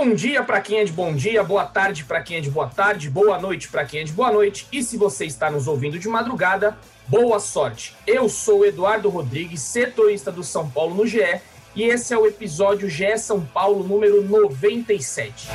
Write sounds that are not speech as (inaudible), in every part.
Bom dia para quem é de bom dia, boa tarde para quem é de boa tarde, boa noite para quem é de boa noite. E se você está nos ouvindo de madrugada, boa sorte. Eu sou Eduardo Rodrigues, setorista do São Paulo no GE, e esse é o episódio GE São Paulo número 97.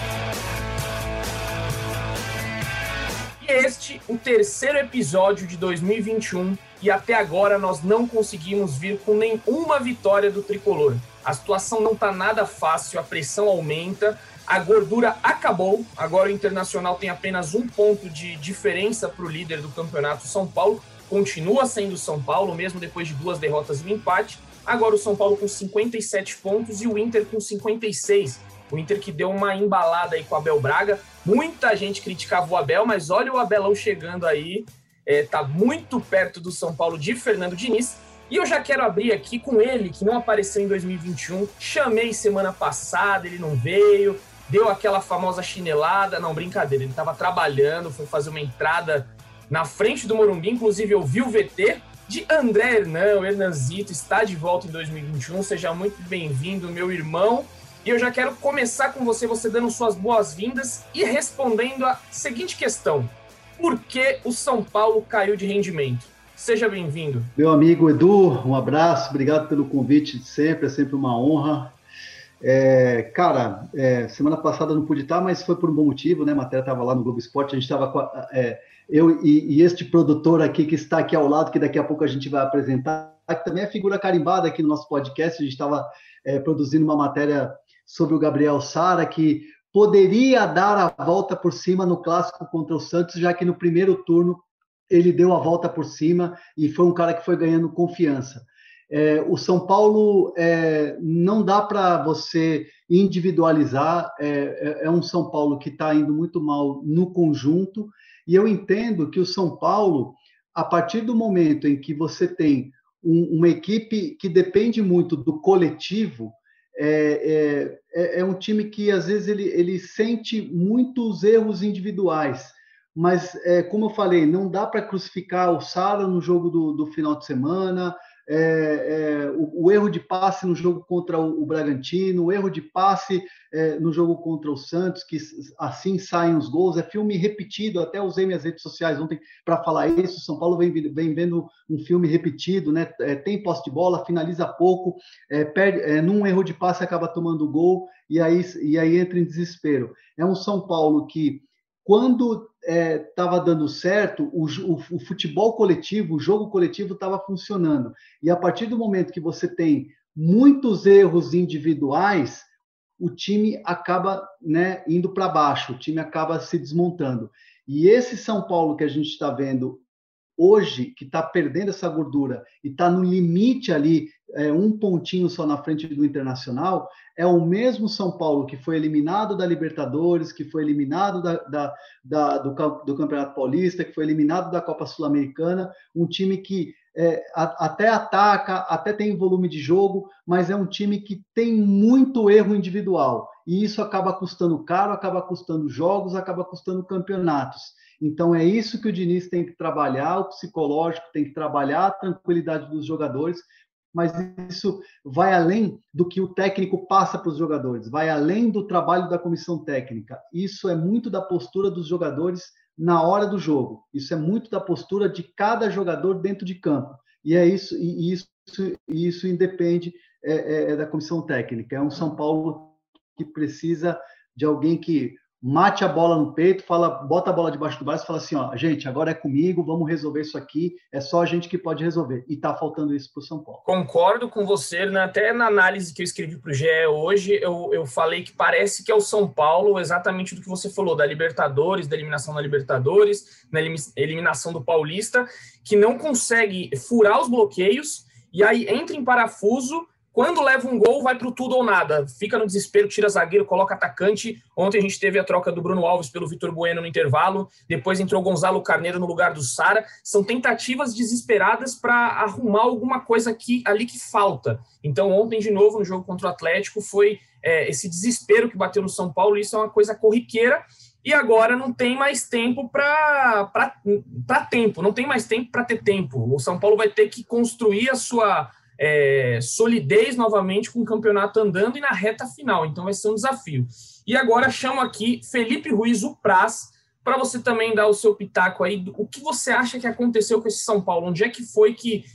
E este, o terceiro episódio de 2021, e até agora nós não conseguimos vir com nenhuma vitória do tricolor. A situação não está nada fácil, a pressão aumenta, a gordura acabou. Agora o Internacional tem apenas um ponto de diferença para o líder do campeonato, São Paulo. Continua sendo São Paulo, mesmo depois de duas derrotas e um empate. Agora o São Paulo com 57 pontos e o Inter com 56. O Inter que deu uma embalada aí com o Abel Braga. Muita gente criticava o Abel, mas olha o Abelão chegando aí. É, tá muito perto do São Paulo de Fernando Diniz. E eu já quero abrir aqui com ele, que não apareceu em 2021. Chamei semana passada, ele não veio deu aquela famosa chinelada. Não, brincadeira, ele estava trabalhando, foi fazer uma entrada na frente do Morumbi, inclusive eu vi o VT de André Hernan, o Hernanzito, está de volta em 2021. Seja muito bem-vindo, meu irmão. E eu já quero começar com você, você dando suas boas-vindas e respondendo a seguinte questão: Por que o São Paulo caiu de rendimento? Seja bem-vindo. Meu amigo Edu, um abraço, obrigado pelo convite de sempre, é sempre uma honra é, cara, é, semana passada não pude estar, mas foi por um bom motivo, né? A matéria estava lá no Globo Esporte, a gente estava é, eu e, e, este produtor aqui que está aqui ao lado, que daqui a pouco a gente vai apresentar, que também é figura carimbada aqui no nosso podcast. A gente estava é, produzindo uma matéria sobre o Gabriel Sara, que poderia dar a volta por cima no clássico contra o Santos, já que no primeiro turno ele deu a volta por cima e foi um cara que foi ganhando confiança. É, o São Paulo é, não dá para você individualizar, é, é, é um São Paulo que está indo muito mal no conjunto, e eu entendo que o São Paulo, a partir do momento em que você tem um, uma equipe que depende muito do coletivo, é, é, é, um time que às vezes ele, ele sente muitos erros individuais. Mas, é, como eu falei, não dá para crucificar o Sara no jogo do, do final de semana, é, é, o, o, erro de passe no jogo contra o, o Bragantino, o erro de passe é, no jogo contra o Santos, que assim saem os gols, é filme repetido, até usei minhas redes sociais ontem para falar isso, São Paulo vem, vem vendo um filme repetido, né? É, tem posse de bola, finaliza pouco, é, perde, é, num erro de passe acaba tomando gol, e aí, e aí entra em desespero. É um São Paulo que quando estava é, dando certo, o, o, o, futebol coletivo, o jogo coletivo estava funcionando. E a partir do momento que você tem muitos erros individuais, o time acaba né, indo para baixo, o time acaba se desmontando. E esse São Paulo que a gente está vendo hoje, que está perdendo essa gordura e está no limite ali, é, um pontinho só na frente do Internacional, é o mesmo São Paulo que foi eliminado da Libertadores, que foi eliminado da, da, da do, do, Campeonato Paulista, que foi eliminado da Copa Sul-Americana, um time que é, a, até ataca, até tem volume de jogo, mas é um time que tem muito erro individual. E isso acaba custando caro, acaba custando jogos, acaba custando campeonatos. Então é isso que o Diniz tem que trabalhar, o psicológico tem que trabalhar, a tranquilidade dos jogadores, mas isso vai além do que o técnico passa para os jogadores, vai além do trabalho da comissão técnica. Isso é muito da postura dos jogadores na hora do jogo. Isso é muito da postura de cada jogador dentro de campo. E é isso, e isso, isso independe é, é, é da comissão técnica. É um São Paulo que precisa de alguém que mate a bola no peito, fala, bota a bola debaixo do braço e fala assim, ó, gente, agora é comigo, vamos resolver isso aqui, é só a gente que pode resolver. E tá faltando isso para o São Paulo. Concordo com você, né? até na análise que eu escrevi para o GE hoje, eu, eu falei que parece que é o São Paulo exatamente do que você falou, da Libertadores, da eliminação da Libertadores, na eliminação do Paulista, que não consegue furar os bloqueios e aí entra em parafuso quando leva um gol, vai para o tudo ou nada. Fica no desespero, tira zagueiro, coloca atacante. Ontem a gente teve a troca do Bruno Alves pelo Vitor Bueno no intervalo. Depois entrou Gonzalo Carneiro no lugar do Sara. São tentativas desesperadas para arrumar alguma coisa aqui, ali que falta. Então, ontem, de novo, no jogo contra o Atlético, foi é, esse desespero que bateu no São Paulo. Isso é uma coisa corriqueira. E agora não tem mais tempo para tempo, não tem mais tempo para ter tempo. O São Paulo vai ter que construir a sua é, solidez novamente com o campeonato andando e na reta final. Então vai ser um desafio. E agora chamo aqui Felipe Ruiz, o Praz, para você também dar o seu pitaco aí. O que você acha que aconteceu com esse São Paulo? Onde é que foi que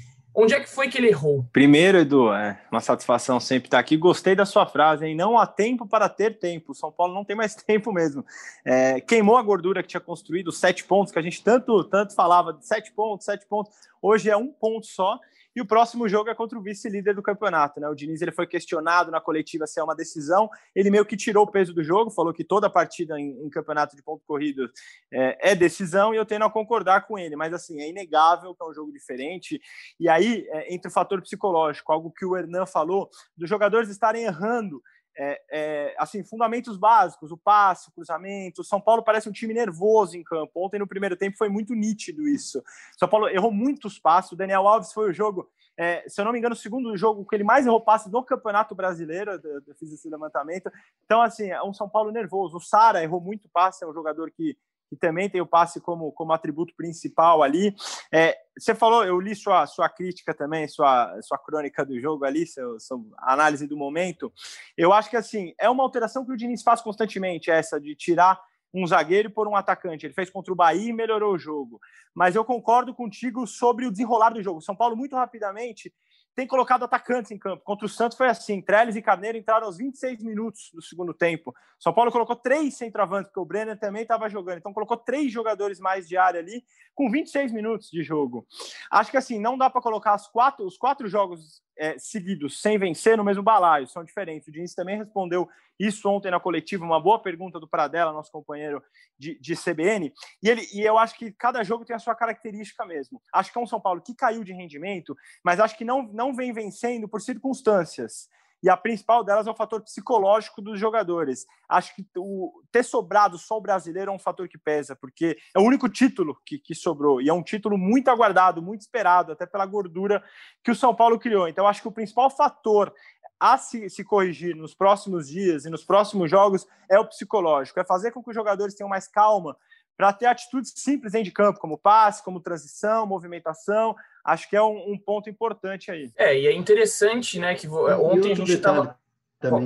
Onde é que foi que ele errou? Primeiro, Edu, é uma satisfação sempre estar aqui. Gostei da sua frase, hein? Não há tempo para ter tempo. São Paulo não tem mais (laughs) tempo mesmo. É, queimou a gordura que tinha construído, sete pontos, que a gente tanto, tanto falava, sete pontos, sete pontos. Hoje é um ponto só. E o próximo jogo é contra o vice-líder do campeonato, né? O Diniz ele foi questionado na coletiva se é uma decisão. Ele meio que tirou o peso do jogo, falou que toda partida em, em campeonato de ponto corrido é, é, decisão, e eu tendo a concordar com ele. Mas assim, é inegável que é um jogo diferente. E aí, é, entre o fator psicológico, algo que o Hernan falou, dos jogadores estarem errando é, é, assim, fundamentos básicos, o passe, o cruzamento. O São Paulo parece um time nervoso em campo. Ontem, no primeiro tempo, foi muito nítido isso. São Paulo errou muitos passos. O Daniel Alves foi o jogo, é, se eu não me engano, o segundo jogo que ele mais errou passes no Campeonato Brasileiro. Eu, eu fiz esse levantamento. Então, assim, é um São Paulo nervoso. O Sara errou muito passe, é um jogador que que também tem o passe como, como atributo principal ali. É, você falou, eu li sua, sua crítica também, sua, sua crônica do jogo ali, seu, sua análise do momento. Eu acho que assim é uma alteração que o Diniz faz constantemente, essa de tirar um zagueiro por um atacante. Ele fez contra o Bahia e melhorou o jogo. Mas eu concordo contigo sobre o desenrolar do jogo. São Paulo, muito rapidamente, tem colocado atacantes em campo. Contra o Santos foi assim: Trellis e Carneiro entraram aos 26 minutos do segundo tempo. São Paulo colocou três centroavantes, porque o Brenner também estava jogando. Então colocou três jogadores mais de área ali, com 26 minutos de jogo. Acho que assim, não dá para colocar quatro, os quatro jogos é, seguidos sem vencer no mesmo balaio, são diferentes. O Diniz também respondeu isso ontem na coletiva, uma boa pergunta do Pradella, nosso companheiro de, de CBN. E, ele, e eu acho que cada jogo tem a sua característica mesmo. Acho que é um São Paulo que caiu de rendimento, mas acho que não, não vem vencendo por circunstâncias. E a principal delas é o fator psicológico dos jogadores. Acho que o, ter sobrado só o brasileiro é um fator que pesa, porque é o único título que, que sobrou. E é um título muito aguardado, muito esperado, até pela gordura que o São Paulo criou. Então, acho que o principal fator a se, se, corrigir nos próximos dias e nos próximos jogos é o psicológico, é fazer com que os jogadores tenham mais calma para ter atitudes simples dentro de campo, como passe, como transição, movimentação. Acho que é um, um ponto importante aí. É, e é interessante, né, que ontem a gente estava.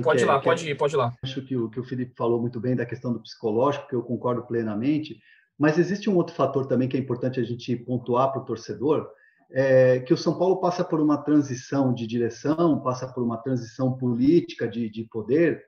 Pode ir lá, pode ir, pode ir lá. Acho que o, que o Felipe falou muito bem da questão do psicológico, que eu concordo plenamente, mas existe um outro fator também que é importante a gente pontuar para o torcedor, é, que o São Paulo passa por uma transição de direção, passa por uma transição política de, de poder,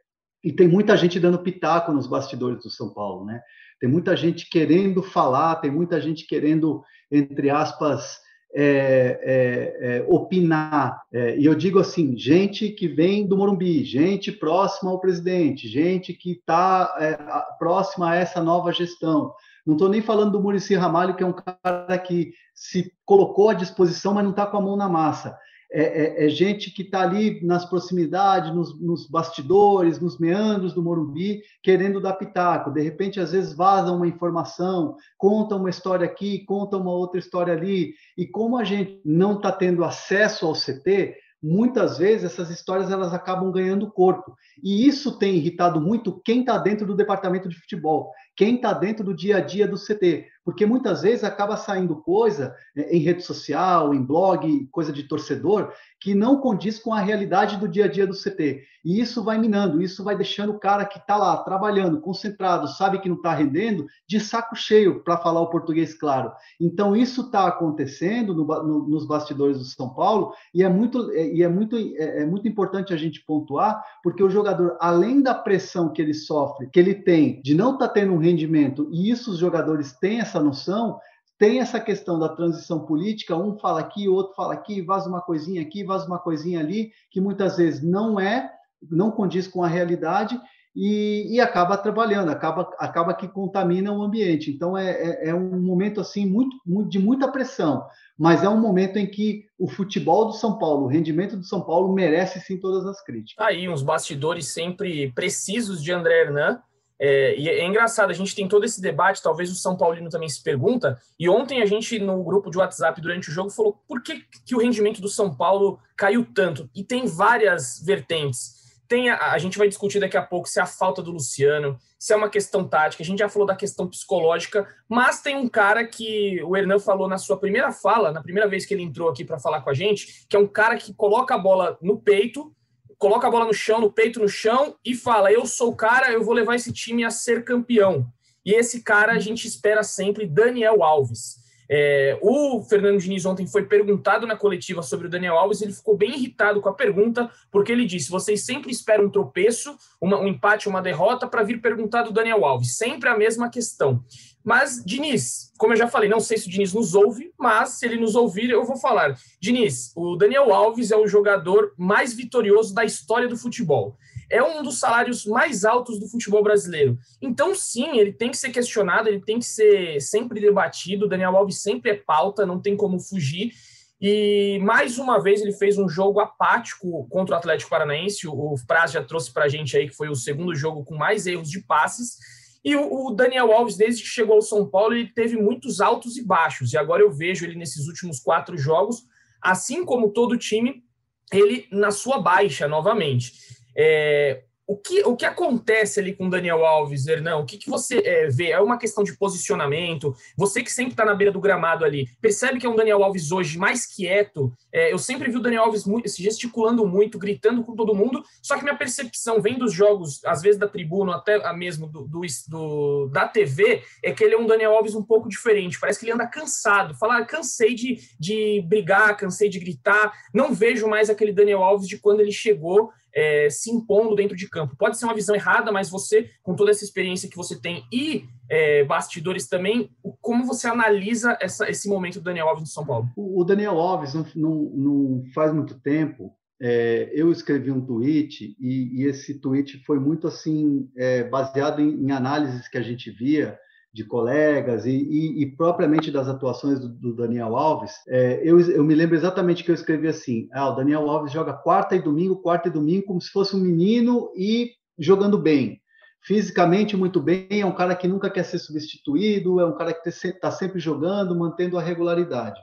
e tem muita gente dando pitaco nos bastidores do São Paulo, né? Tem muita gente querendo falar, tem muita gente querendo, entre aspas, é, é, é, opinar. É, e eu digo assim, gente que vem do Morumbi, gente próxima ao presidente, gente que está é, próxima a essa nova gestão. Não estou nem falando do Murici Ramalho, que é um cara que se colocou à disposição, mas não está com a mão na massa. É, é, é gente que está ali nas proximidades, nos, nos, bastidores, nos meandros do Morumbi, querendo dar pitaco. De repente, às vezes, vaza uma informação, conta uma história aqui, conta uma outra história ali. E como a gente não está tendo acesso ao CT, muitas vezes essas histórias elas acabam ganhando corpo. E isso tem irritado muito quem está dentro do departamento de futebol quem está dentro do dia a dia do CT, porque muitas vezes acaba saindo coisa é, em rede social, em blog, coisa de torcedor, que não condiz com a realidade do dia a dia do CT. E isso vai minando, isso vai deixando o cara que está lá trabalhando, concentrado, sabe que não está rendendo, de saco cheio, para falar o português claro. Então, isso está acontecendo no, no, nos bastidores do São Paulo, e é muito, é, e é, muito, é, é muito importante a gente pontuar, porque o jogador, além da pressão que ele sofre, que ele tem de não estar tá tendo um rendimento, e isso os jogadores têm essa noção, tem essa questão da transição política, um fala aqui, o outro fala aqui, vaza uma coisinha aqui, vaza uma coisinha ali, que muitas vezes não é, não condiz com a realidade, e, e acaba trabalhando, acaba, acaba que contamina o ambiente. Então é, é, é um momento assim muito, muito, de muita pressão, mas é um momento em que o futebol do São Paulo, o rendimento do São Paulo merece sim todas as críticas. Aí uns bastidores sempre precisos de André Hernan. É, e é engraçado, a gente tem todo esse debate, talvez o São Paulino também se pergunta, e ontem a gente, no grupo de WhatsApp durante o jogo, falou por que, que o rendimento do São Paulo caiu tanto? E tem várias vertentes. Tem a, a, gente vai discutir daqui a pouco se é a falta do Luciano, se é uma questão tática, a gente já falou da questão psicológica, mas tem um cara que o Hernan falou na sua primeira fala, na primeira vez que ele entrou aqui para falar com a gente, que é um cara que coloca a bola no peito, coloca a bola no chão, no peito, no chão e fala: Eu sou o cara, eu vou levar esse time a ser campeão. E esse cara a gente espera sempre, Daniel Alves. É, o Fernando Diniz ontem foi perguntado na coletiva sobre o Daniel Alves, ele ficou bem irritado com a pergunta, porque ele disse: vocês sempre esperam um tropeço, uma, um empate, uma derrota, para vir perguntar do Daniel Alves. Sempre a mesma questão. Mas, Diniz, como eu já falei, não sei se o Diniz nos ouve, mas se ele nos ouvir, eu vou falar. Diniz, o Daniel Alves é o jogador mais vitorioso da história do futebol é um dos salários mais altos do futebol brasileiro. Então, sim, ele tem que ser questionado, ele tem que ser sempre debatido. O Daniel Alves sempre é pauta, não tem como fugir. E mais uma vez ele fez um jogo apático contra o Atlético Paranaense. O Praz já trouxe para a gente aí que foi o segundo jogo com mais erros de passes. E o, Daniel Alves, desde que chegou ao São Paulo, ele teve muitos altos e baixos. E agora eu vejo ele nesses últimos quatro jogos, assim como todo o time, ele na sua baixa novamente. É, o que, o que acontece ali com o Daniel Alves, Hernão? O que, que você é, vê? É uma questão de posicionamento? Você que sempre está na beira do gramado ali, percebe que é um Daniel Alves hoje mais quieto? É, eu sempre vi o Daniel Alves muito, gesticulando muito, gritando com todo mundo, só que minha percepção vem dos jogos, às vezes da tribuna, até mesmo do, do, do, da TV, é que ele é um Daniel Alves um pouco diferente. Parece que ele anda cansado. Falar, ah, cansei de, de brigar, cansei de gritar. Não vejo mais aquele Daniel Alves de quando ele chegou é, se impondo dentro de campo. Pode ser uma visão errada, mas você, com toda essa experiência que você tem e é, bastidores também, como você analisa essa, esse momento do Daniel Alves no São Paulo? O Daniel Alves, não, não, não faz muito tempo, é, eu escrevi um tweet e, e, esse tweet foi muito assim é, baseado em, em, análises que a gente via de colegas e, e, e, propriamente das atuações do, do Daniel Alves, é, eu, eu, me lembro exatamente que eu escrevi assim: ah, o Daniel Alves joga quarta e domingo, quarta e domingo, como se fosse um menino e jogando bem. Fisicamente muito bem, é um cara que nunca quer ser substituído, é um cara que está sempre jogando, mantendo a regularidade.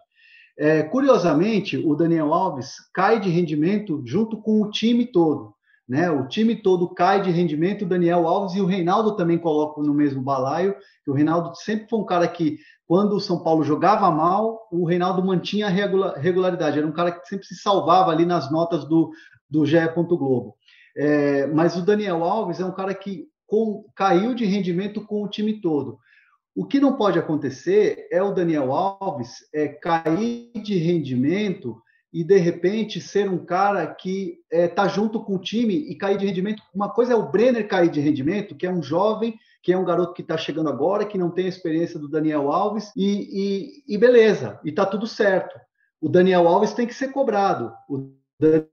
É, curiosamente, o Daniel Alves cai de rendimento junto com o time todo. Né? O time todo cai de rendimento, o Daniel Alves e o Reinaldo também colocam no mesmo balaio, o Reinaldo sempre foi um cara que, quando o São Paulo jogava mal, o Reinaldo mantinha a regularidade, era um cara que sempre se salvava ali nas notas do, do GE. Globo. É, mas o Daniel Alves é um cara que com, caiu de rendimento com o time todo. O que não pode acontecer é o Daniel Alves é, cair de rendimento e de repente ser um cara que está é, tá junto com o time e cair de rendimento. Uma coisa é o Brenner cair de rendimento, que é um jovem, que é um garoto que está chegando agora, que não tem a experiência do Daniel Alves, e, e, e beleza, e está tudo certo. O Daniel Alves tem que ser cobrado. O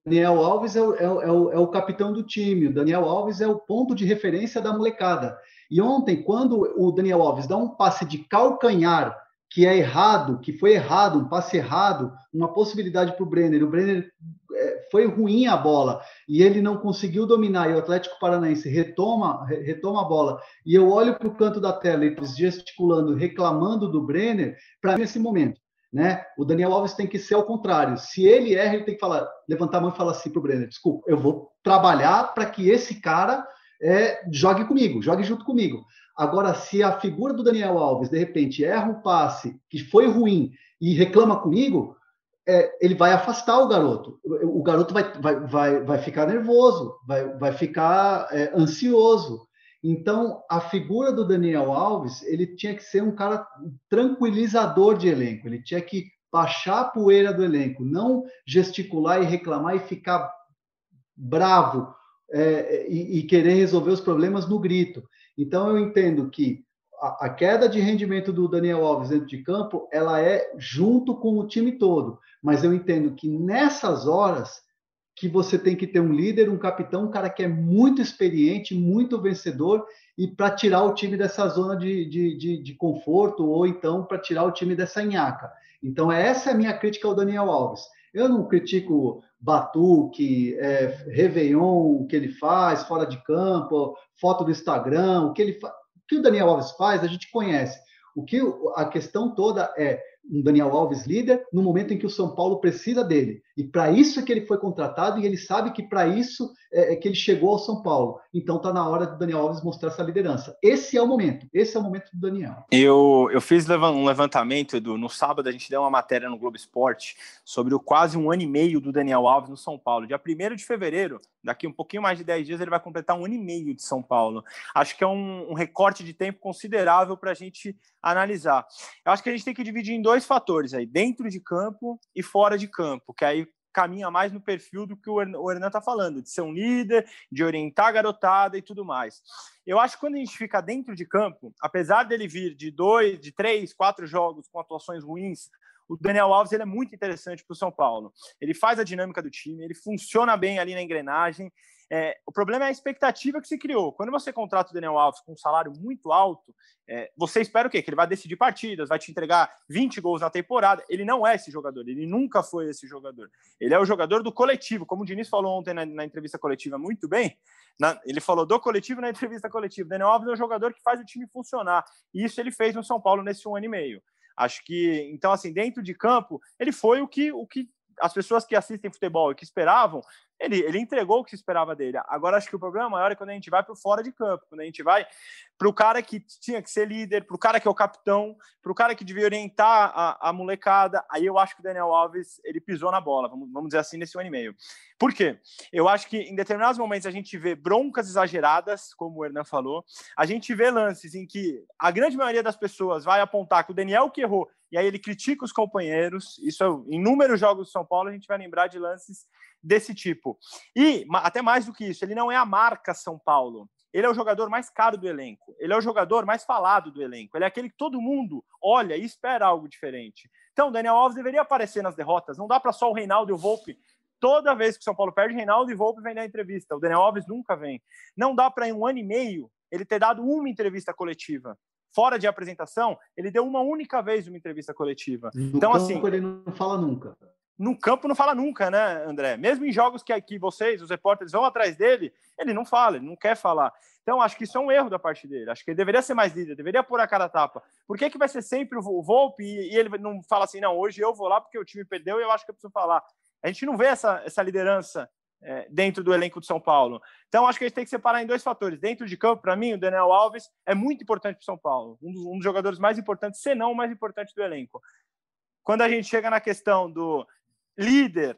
Daniel Alves é é, o, é, o, é o capitão do time, o Daniel Alves é o ponto de referência da molecada. E ontem, quando o Daniel Alves dá um passe de calcanhar que é errado, que foi errado, um passe errado, uma possibilidade para o Brenner. O Brenner é, foi ruim a bola e ele não conseguiu dominar. E o Atlético Paranaense retoma, retoma a bola. E eu olho para o canto da tela, eles gesticulando, reclamando do Brenner, para mim, nesse momento. Né? O Daniel Alves tem que ser ao contrário. Se ele erra, ele tem que falar, levantar a mão e falar assim para o Brenner: desculpa, eu vou trabalhar para que esse cara é, jogue comigo, jogue junto comigo. Agora, se a figura do Daniel Alves, de repente, erra um passe que foi ruim e reclama comigo, é, ele vai afastar o garoto. O, garoto vai, vai, vai, vai ficar nervoso, vai, vai ficar é, ansioso. Então, a figura do Daniel Alves, ele tinha que ser um cara tranquilizador de elenco, ele tinha que baixar a poeira do elenco, não gesticular e reclamar e ficar bravo é, e, e, querer resolver os problemas no grito. Então, eu entendo que a, a, queda de rendimento do Daniel Alves dentro de campo, ela é junto com o time todo. Mas eu entendo que nessas horas, que você tem que ter um líder, um capitão, um cara que é muito experiente, muito vencedor, e para tirar o time dessa zona de, de, de, de conforto, ou então para tirar o time dessa nhaca. Então, essa é a minha crítica ao Daniel Alves. Eu não critico Batuque, é, Réveillon, o que ele faz fora de campo, foto do Instagram, o que ele o que o Daniel Alves faz, a gente conhece. O que a questão toda é um Daniel Alves líder no momento em que o São Paulo precisa dele. E para isso é que ele foi contratado e ele sabe que para isso é, é, que ele chegou ao São Paulo. Então está na hora do Daniel Alves mostrar essa liderança. Esse é o momento. Esse é o momento do Daniel. Eu, eu fiz um levantamento, Edu. No sábado a gente deu uma matéria no Globo Esporte sobre o quase um ano e meio do Daniel Alves no São Paulo. Dia 1 de fevereiro, daqui um pouquinho mais de 10 dias, ele vai completar um ano e meio de São Paulo. Acho que é um, um recorte de tempo considerável para a gente analisar. Eu acho que a gente tem que dividir em dois fatores aí, dentro de campo e fora de campo, que aí caminha mais no perfil do que o Hernan está falando, de ser um líder, de orientar a garotada e tudo mais. Eu acho que quando a gente fica dentro de campo, apesar dele vir de dois, de três, quatro jogos com atuações ruins, o Daniel Alves ele é muito interessante para o São Paulo. Ele faz a dinâmica do time, ele funciona bem ali na engrenagem, é, o problema é a expectativa que se criou. Quando você contrata o Daniel Alves com um salário muito alto, é, você espera o quê? Que ele vai decidir partidas, vai te entregar 20 gols na temporada. Ele não é esse jogador, ele nunca foi esse jogador. Ele é o jogador do coletivo, como o Diniz falou ontem na, na entrevista coletiva muito bem. Na, ele falou do coletivo na (laughs) entrevista coletiva. Daniel Alves é o jogador que faz o time funcionar. E isso ele fez no São Paulo nesse um ano e meio. Acho que, então, assim, dentro de campo, ele foi o que, o que as pessoas que assistem futebol e que esperavam ele, ele entregou o que se esperava dele. Agora, acho que o problema maior é quando a gente vai para o fora de campo, quando a gente vai para o cara que tinha que ser líder, para o cara que é o capitão, para o cara que devia orientar a, a, molecada. Aí eu acho que o Daniel Alves ele pisou na bola, vamos, vamos dizer assim, nesse ano e meio. Por quê? Eu acho que em determinados momentos a gente vê broncas exageradas, como o Hernan falou, a gente vê lances em que a grande maioria das pessoas vai apontar que o Daniel que errou, e aí ele critica os companheiros. Isso é, em inúmeros jogos do São Paulo a gente vai lembrar de lances desse tipo. E, até mais do que isso, ele não é a marca São Paulo. Ele é o jogador mais caro do elenco. Ele é o jogador mais falado do elenco. Ele é aquele que todo mundo olha e espera algo diferente. Então, Daniel Alves deveria aparecer nas derrotas. Não dá para só o Reinaldo e o Volpe. Toda vez que o São Paulo perde, Reinaldo e Volpe vem na entrevista. O Daniel Alves nunca vem. Não dá para, em um ano e meio, ele ter dado uma entrevista coletiva. Fora de apresentação, ele deu uma única vez uma entrevista coletiva. No então, assim. Ele não fala nunca no campo não fala nunca, né, André? Mesmo em jogos que, que vocês, os repórteres, vão atrás dele, ele não fala, ele não quer falar. Então, acho que isso é um erro da parte dele. Acho que ele deveria ser mais líder, deveria pôr a cara a tapa. Por que, que vai ser sempre o Volpe e, e ele não fala assim, não, hoje eu vou lá porque o time perdeu e eu acho que eu preciso falar. A gente não vê essa, essa liderança é, dentro do elenco de São Paulo. Então, acho que a gente tem que separar em dois fatores. Dentro de campo, para mim, o Daniel Alves é muito importante para São Paulo. Um dos, um dos jogadores mais importantes, se não o mais importante do elenco. Quando a gente chega na questão do líder,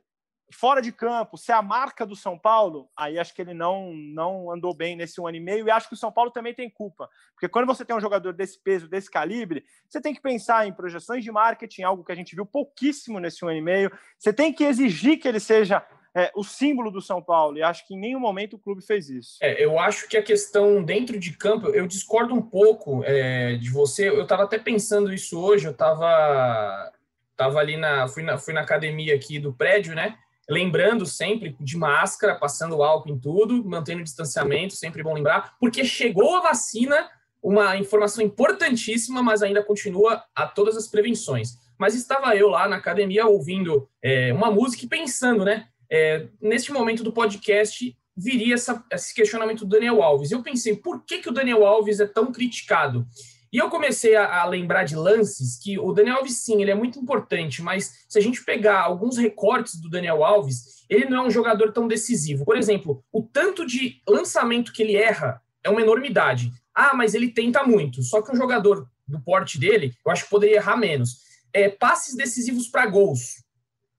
fora de campo, ser a marca do São Paulo, aí acho que ele não, não andou bem nesse um ano e meio. E acho que o São Paulo também tem culpa. Porque quando você tem um jogador desse peso, desse calibre, você tem que pensar em projeções de marketing, algo que a gente viu pouquíssimo nesse um ano e meio. Você tem que exigir que ele seja é, o símbolo do São Paulo, e acho que em nenhum momento o clube fez isso. É, eu acho que a questão dentro de campo, eu discordo um pouco é, de você. Eu estava até pensando isso hoje, eu estava Tava ali na fui, na. fui na academia aqui do prédio, né? Lembrando sempre de máscara, passando álcool em tudo, mantendo o distanciamento, sempre bom lembrar, porque chegou a vacina, uma informação importantíssima, mas ainda continua a todas as prevenções. Mas estava eu lá na academia ouvindo é, uma música e pensando, né? É, neste momento do podcast viria essa, esse questionamento do Daniel Alves. Eu pensei, por que, que o Daniel Alves é tão criticado? E eu comecei a, a, lembrar de lances que o Daniel Alves, sim, ele é muito importante, mas se a gente pegar alguns recortes do Daniel Alves, ele não é um jogador tão decisivo. Por exemplo, o tanto de lançamento que ele erra é uma enormidade. Ah, mas ele tenta muito. Só que um jogador do porte dele, eu acho que poderia errar menos. É, passes decisivos para gols.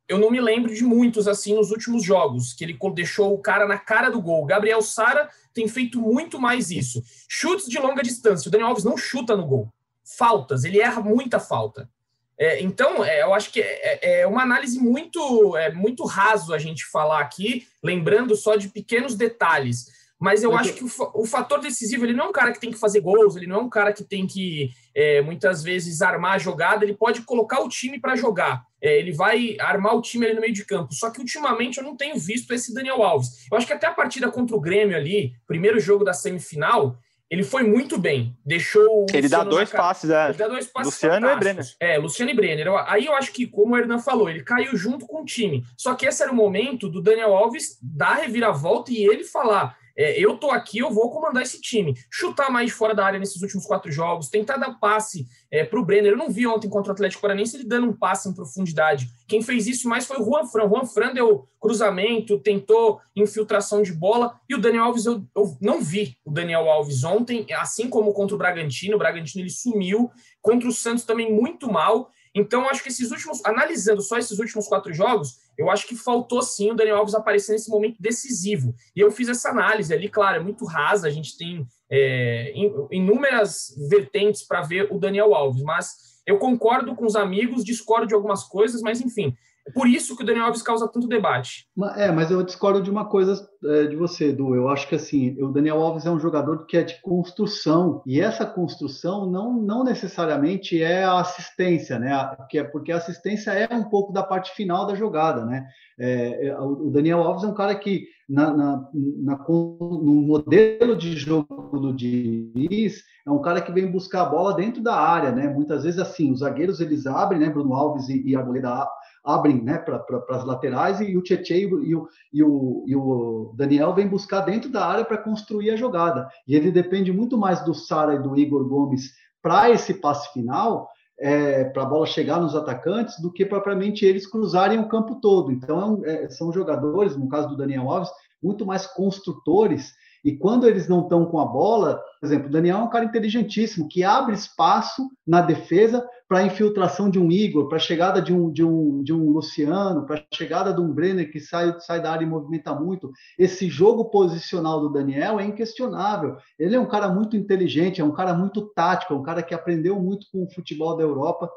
Eu não me lembro de muitos assim nos últimos jogos, que ele deixou o cara na cara do gol. Gabriel Sara tem feito muito mais isso. Chutes de longa distância. O Daniel Alves não chuta no gol. Faltas, ele erra muita falta. É, então, é, eu acho que é, é, é, uma análise muito, é, muito raso a gente falar aqui, lembrando só de pequenos detalhes. Mas eu acho que o, o, fator decisivo, ele não é um cara que tem que fazer gols, ele não é um cara que tem que, é, muitas vezes, armar a jogada, ele pode colocar o time para jogar. É, ele vai armar o time ali no meio de campo. Só que ultimamente eu não tenho visto esse Daniel Alves. Eu acho que até a partida contra o Grêmio ali, primeiro jogo da semifinal, ele foi muito bem. Deixou Ele dá dois passes, é. Ele dá dois passes Luciano e Brenner. É, Luciano e Brenner. Aí eu acho que, como o Hernan falou, ele caiu junto com o time. Só que esse era o momento do Daniel Alves dar a reviravolta e ele falar: é, eu tô aqui, eu vou comandar esse time. Chutar mais fora da área nesses últimos quatro jogos, tentar dar passe é, para o Brenner. Eu não vi ontem contra o Atlético Paranaense ele dando um passe em profundidade. Quem fez isso mais foi o Juan Fran. O Juan Fran deu cruzamento, tentou infiltração de bola. E o Daniel Alves, eu, eu não vi o Daniel Alves ontem, assim como contra o Bragantino. O Bragantino ele sumiu. Contra o Santos também muito mal. Então, acho que esses últimos, analisando só esses últimos quatro jogos, eu acho que faltou sim o Daniel Alves aparecer nesse momento decisivo. E eu fiz essa análise ali, claro, é muito rasa, a gente tem é, inúmeras vertentes para ver o Daniel Alves, mas eu concordo com os amigos, discordo de algumas coisas, mas enfim, por isso que o Daniel Alves causa tanto debate. É, mas eu discordo de uma coisa é, de você, Edu. Eu acho que assim, o Daniel Alves é um jogador que é de construção, e essa construção não, não necessariamente é a assistência, né? Porque, porque a assistência é um pouco da parte final da jogada, né? É, é o Daniel Alves é um cara que, na, na, na, no modelo de jogo do Diniz, é um cara que vem buscar a bola dentro da área, né? Muitas vezes, assim, os zagueiros eles abrem, né? Bruno Alves e, e Arboleda abrem né, para as laterais e o Tietchan e o, e, o, e o Daniel vem buscar dentro da área para construir a jogada. E ele depende muito mais do Sara e do Igor Gomes para esse passe final, é, para a bola chegar nos atacantes, do que propriamente eles cruzarem o campo todo. Então, é, é são jogadores, no caso do Daniel Alves, muito mais construtores e quando eles não estão com a bola, por exemplo, o Daniel é um cara inteligentíssimo, que abre espaço na defesa para a infiltração de um Igor, para a chegada de um, de um, de um Luciano, para a chegada de um Brenner que sai, sai da área e movimenta muito. Esse jogo posicional do Daniel é inquestionável. Ele é um cara muito inteligente, é um cara muito tático, é um cara que aprendeu muito com o futebol da Europa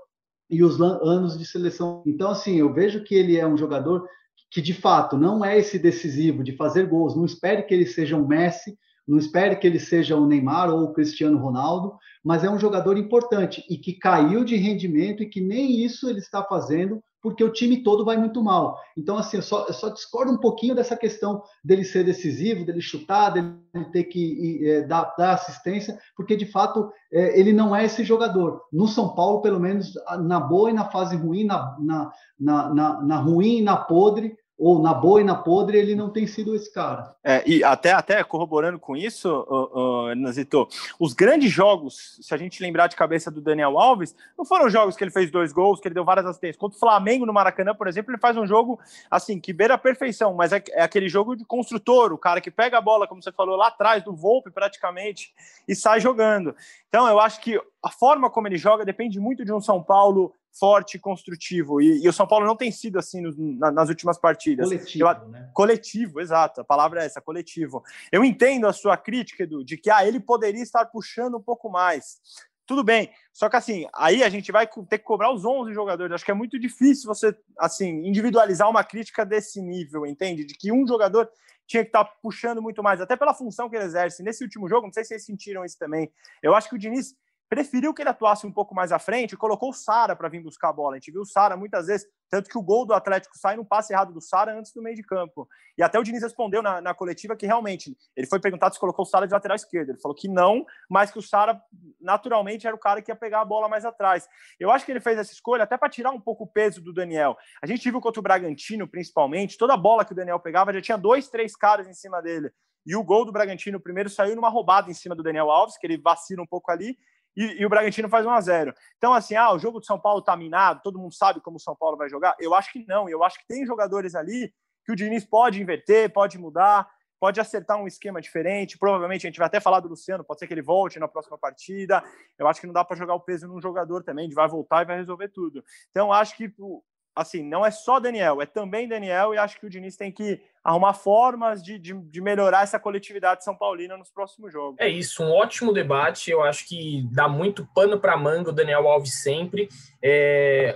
e os anos de seleção. Então, assim, eu vejo que ele é um jogador que de fato não é esse decisivo de fazer gols. Não espere que ele seja um Messi, não espere que ele seja o Neymar ou o Cristiano Ronaldo, mas é um jogador importante e que caiu de rendimento e que nem isso ele está fazendo porque o time todo vai muito mal. Então, assim, eu só, eu só discordo um pouquinho dessa questão dele ser decisivo, dele chutar, dele ter que é, dar, dar, assistência, porque de fato é, ele não é esse jogador. No São Paulo, pelo menos na boa e na fase ruim, na, na, na, na ruim e na podre, ou na boa e na podre, ele não tem sido esse cara. É, e até, até corroborando com isso, uh, uh, os grandes jogos, se a gente lembrar de cabeça do Daniel Alves, não foram jogos que ele fez dois gols, que ele deu várias assistências. Contra o Flamengo no Maracanã, por exemplo, ele faz um jogo assim, que beira a perfeição, mas é, é aquele jogo de construtor, o cara que pega a bola, como você falou, lá atrás, do Volpe praticamente, e sai jogando. Então, eu acho que a forma como ele joga depende muito de um São Paulo forte, construtivo. E, e, o São Paulo não tem sido assim no, na, nas últimas partidas. Coletivo, Eu, né? Coletivo, exato. A palavra é essa, coletivo. Eu entendo a sua crítica, Edu, de que ah, ele poderia estar puxando um pouco mais. Tudo bem, só que assim, aí a gente vai ter que cobrar os 11 jogadores. Acho que é muito difícil você, assim, individualizar uma crítica desse nível, entende? De que um jogador tinha que estar puxando muito mais, até pela função que ele exerce. Nesse último jogo, não sei se vocês sentiram isso também. Eu acho que o Diniz preferiu que ele atuasse um pouco mais à frente e colocou o Sara para vir buscar a bola. A gente viu o Sara muitas vezes, tanto que o gol do Atlético sai no passe errado do Sara antes do meio de campo. E até o Diniz respondeu na, na, coletiva que realmente ele foi perguntado se colocou o Sara de lateral esquerdo. Ele falou que não, mas que o Sara naturalmente era o cara que ia pegar a bola mais atrás. Eu acho que ele fez essa escolha até para tirar um pouco o peso do Daniel. A gente viu contra o Bragantino, principalmente, toda bola que o Daniel pegava já tinha dois, três caras em cima dele. E o gol do Bragantino primeiro saiu numa roubada em cima do Daniel Alves, que ele vacila um pouco ali, e, e, o Bragantino faz 1 a 0 Então, assim, ah, o jogo do São Paulo está minado, todo mundo sabe como o São Paulo vai jogar. Eu acho que não, eu acho que tem jogadores ali que o Diniz pode inverter, pode mudar, pode acertar um esquema diferente. Provavelmente a gente vai até falar do Luciano, pode ser que ele volte na próxima partida. Eu acho que não dá para jogar o peso num jogador também, ele vai voltar e vai resolver tudo. Então, acho que assim, não é só Daniel, é também Daniel, e acho que o Diniz tem que arrumar formas de, de, de, melhorar essa coletividade São Paulina nos próximos jogos. É isso, um ótimo debate. Eu acho que dá muito pano para manga o Daniel Alves sempre. É,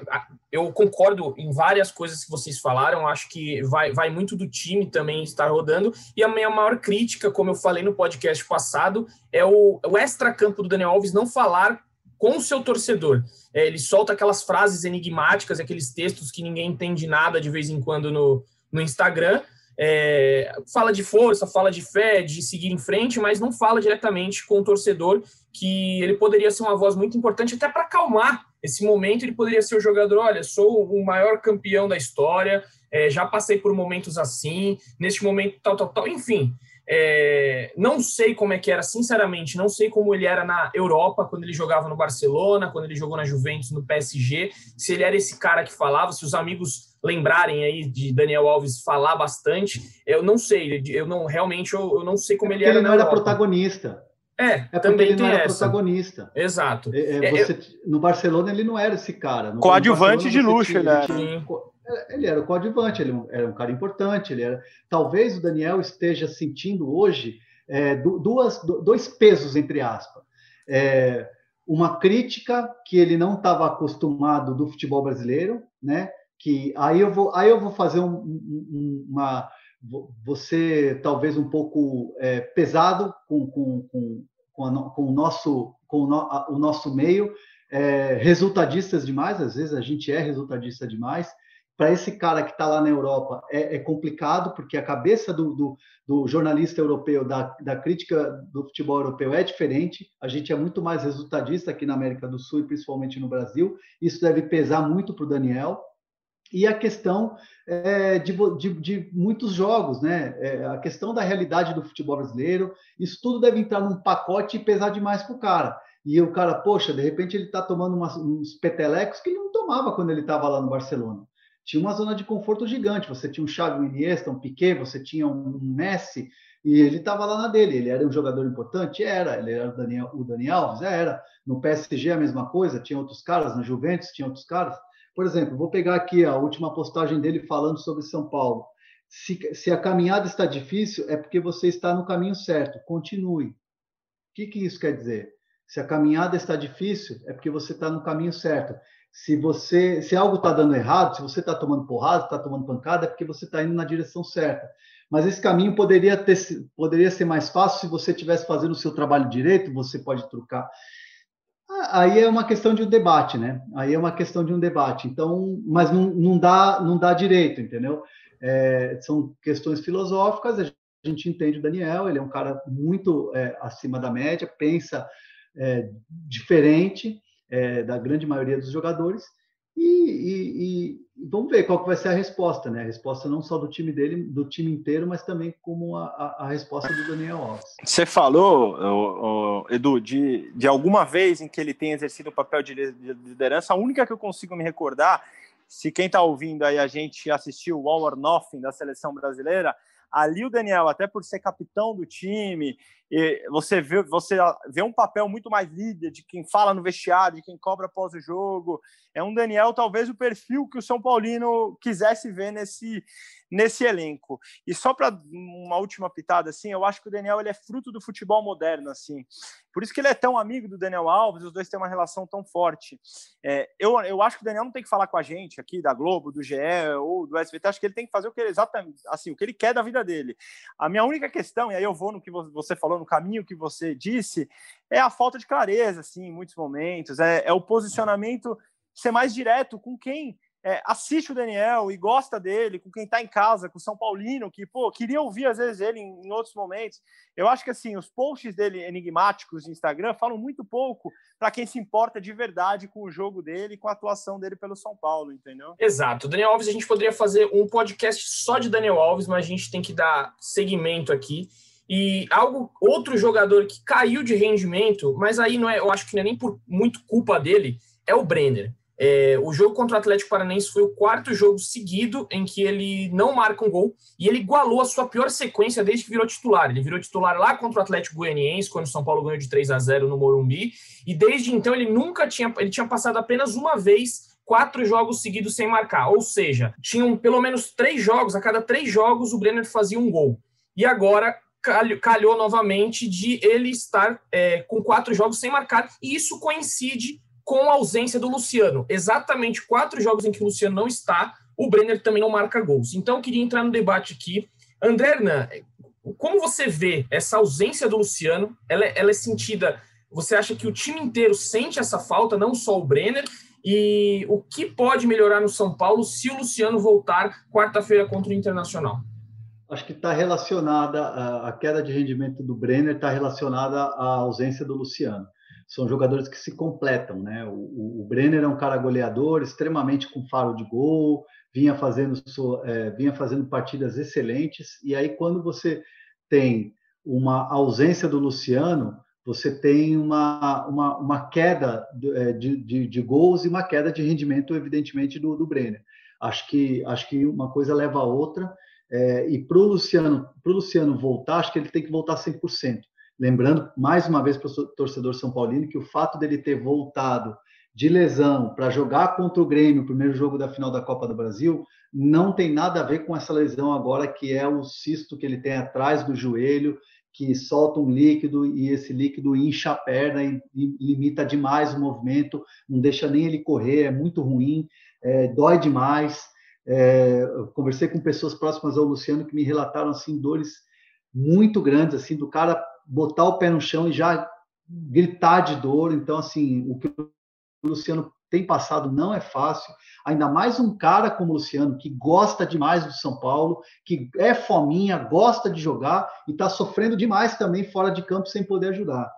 eu concordo em várias coisas que vocês falaram. Acho que vai, vai muito do time também estar rodando. E a minha maior crítica, como eu falei no podcast passado, é o, o extra-campo do Daniel Alves não falar com o seu torcedor. É, ele solta aquelas frases enigmáticas, aqueles textos que ninguém entende nada de vez em quando no, no Instagram. É, fala de força, fala de fé, de seguir em frente, mas não fala diretamente com o torcedor, que ele poderia ser uma voz muito importante até para acalmar esse momento. Ele poderia ser o jogador: olha, sou o maior campeão da história, é, já passei por momentos assim, neste momento tal, tal, tal, enfim. É, não sei como é que era, sinceramente, não sei como ele era na Europa, quando ele jogava no Barcelona, quando ele jogou na Juventus, no PSG, se ele era esse cara que falava, se os amigos lembrarem aí de Daniel Alves falar bastante, eu não sei, eu não realmente eu, eu não sei como é ele era. Ele não era protagonista. É, é também ele não era essa. protagonista. Exato. É, é, é você, eu... No Barcelona ele não era esse cara. No Coadjuvante de luxo, tinha, né? Tinha, ele era o coadjuvante, ele era um cara importante, ele era. Talvez o Daniel esteja sentindo hoje é, duas, dois pesos entre aspas. É, uma crítica que ele não estava acostumado do futebol brasileiro, né? Que aí eu vou, aí eu vou fazer um, um, uma você talvez um pouco é, pesado com, com, com, com, a, com, o nosso com o, no, a, o nosso meio, é, resultadistas demais, às vezes a gente é resultadista demais, para esse cara que está lá na Europa é, é, complicado, porque a cabeça do, do, do jornalista europeu, da, da, crítica do futebol europeu é diferente. A gente é muito mais resultadista aqui na América do Sul e principalmente no Brasil. Isso deve pesar muito para o Daniel. E a questão é, de, de, de, muitos jogos, né? É, a questão da realidade do futebol brasileiro, isso tudo deve entrar num pacote e pesar demais para o cara. E o cara, poxa, de repente ele está tomando umas, uns petelecos que ele não tomava quando ele estava lá no Barcelona tinha uma zona de conforto gigante. Você tinha um Xavi, um Iniesta, um Piquet, você tinha um Messi, e ele estava lá na dele. Ele era um jogador importante? Era. Ele era o Daniel, o Dani Alves? Era. No PSG a mesma coisa, tinha outros caras, na Juventus tinha outros caras. Por exemplo, vou pegar aqui a última postagem dele falando sobre São Paulo. Se, se a caminhada está difícil, é porque você está no caminho certo. Continue. O que, que isso quer dizer? Se a caminhada está difícil, é porque você está no caminho certo. Se você, se algo está dando errado, se você está tomando porrada, está tomando pancada, é porque você está indo na direção certa. Mas esse caminho poderia ter, poderia ser mais fácil se você estivesse fazendo o seu trabalho direito. Você pode trocar. Aí é uma questão de um debate, né? Aí é uma questão de um debate. Então, mas não, não dá, não dá direito, entendeu? É, são questões filosóficas. A gente entende o Daniel. Ele é um cara muito é, acima da média, pensa é, diferente é, da grande maioria dos jogadores. E, e, e, vamos ver qual que vai ser a resposta, né? A resposta não só do time dele, do time inteiro, mas também como a, a, resposta do Daniel Alves. Você falou, Edu, de, de alguma vez em que ele tem exercido o papel de liderança, a única que eu consigo me recordar, se quem está ouvindo aí a gente assistiu o All or Nothing da seleção brasileira, ali o Daniel, até por ser capitão do time, você vê, você vê um papel muito mais líder de quem fala no vestiário, de quem cobra após o jogo. É um Daniel, talvez, o perfil que o São Paulino quisesse ver nesse, nesse elenco. E só para uma última pitada, assim, eu acho que o Daniel ele é fruto do futebol moderno, assim. Por isso que ele é tão amigo do Daniel Alves, os dois têm uma relação tão forte. É, eu, eu acho que o Daniel não tem que falar com a gente aqui, da Globo, do GE ou do SBT, acho que ele tem que fazer o que ele, exatamente, assim, o que ele quer da vida dele. A minha única questão, e aí eu vou no que você falou no caminho que você disse, é a falta de clareza, assim, em muitos momentos, é, é o posicionamento ser mais direto com quem é, assiste o Daniel e gosta dele, com quem está em casa, com o São Paulino, que, pô, queria ouvir às vezes ele em, em, outros momentos. Eu acho que, assim, os posts dele enigmáticos de Instagram falam muito pouco para quem se importa de verdade com o jogo dele com a atuação dele pelo São Paulo, entendeu? Exato. Daniel Alves, a gente poderia fazer um podcast só de Daniel Alves, mas a gente tem que dar segmento aqui. E algo, outro jogador que caiu de rendimento, mas aí não é, eu acho que não é nem por muito culpa dele, é o Brenner. É, o jogo contra o Atlético Paranaense foi o quarto jogo seguido em que ele não marca um gol e ele igualou a sua pior sequência desde que virou titular. Ele virou titular lá contra o Atlético Goianiense, quando o São Paulo ganhou de 3 a 0 no Morumbi, e desde então ele nunca tinha, ele tinha passado apenas uma vez quatro jogos seguidos sem marcar, ou seja, tinham pelo menos três jogos, a cada três jogos o Brenner fazia um gol. E agora calhou, calhou novamente de ele estar é, com quatro jogos sem marcar, e isso coincide com a ausência do Luciano. Exatamente quatro jogos em que o Luciano não está, o Brenner também não marca gols. Então, eu queria entrar no debate aqui. André Hernan, como você vê essa ausência do Luciano? Ela, é, ela é sentida Você acha que o time inteiro sente essa falta, não só o Brenner? E o que pode melhorar no São Paulo se o Luciano voltar quarta-feira contra o Internacional? Acho que está relacionada, a queda de rendimento do Brenner está relacionada à ausência do Luciano. São jogadores que se completam, né? O, o, Brenner é um cara goleador, extremamente com faro de gol, vinha fazendo, é, vinha fazendo partidas excelentes, e aí quando você tem uma ausência do Luciano, você tem uma, uma, uma queda é, de, de, de, gols e uma queda de rendimento, evidentemente, do, do Brenner. Acho que, acho que uma coisa leva a outra, é, e para o Luciano, Luciano voltar, acho que ele tem que voltar 100%. Lembrando, mais uma vez, para o torcedor São Paulino, que o fato dele ter voltado de lesão para jogar contra o Grêmio, o primeiro jogo da final da Copa do Brasil, não tem nada a ver com essa lesão agora, que é o cisto que ele tem atrás do joelho, que solta um líquido e esse líquido incha a perna e, limita demais o movimento, não deixa nem ele correr, é muito ruim, é, dói demais. É, conversei com pessoas próximas ao Luciano que me relataram assim dores muito grandes, assim, do cara botar o pé no chão e já gritar de dor. Então, assim, o que o Luciano tem passado não é fácil ainda mais um cara como o Luciano, que gosta demais do São Paulo, que é fominha, gosta de jogar e está sofrendo demais também fora de campo sem poder ajudar.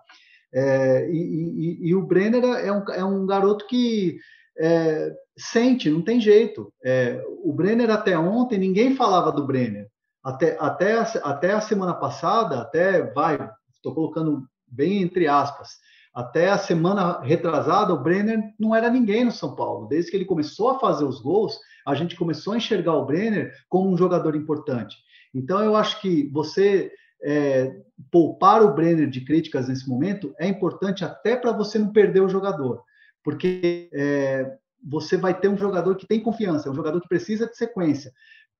É, e, e, e, o Brenner é um, é um garoto que é, sente, não tem jeito. É, o Brenner até ontem, ninguém falava do Brenner. Até, até, até a semana passada, até vai, estou colocando bem entre aspas, até a semana retrasada, o Brenner não era ninguém no São Paulo. Desde que ele começou a fazer os gols, a gente começou a enxergar o Brenner como um jogador importante. Então, eu acho que você é, poupar o Brenner de críticas nesse momento é importante até para você não perder o jogador, porque é, você vai ter um jogador que tem confiança, um jogador que precisa de sequência.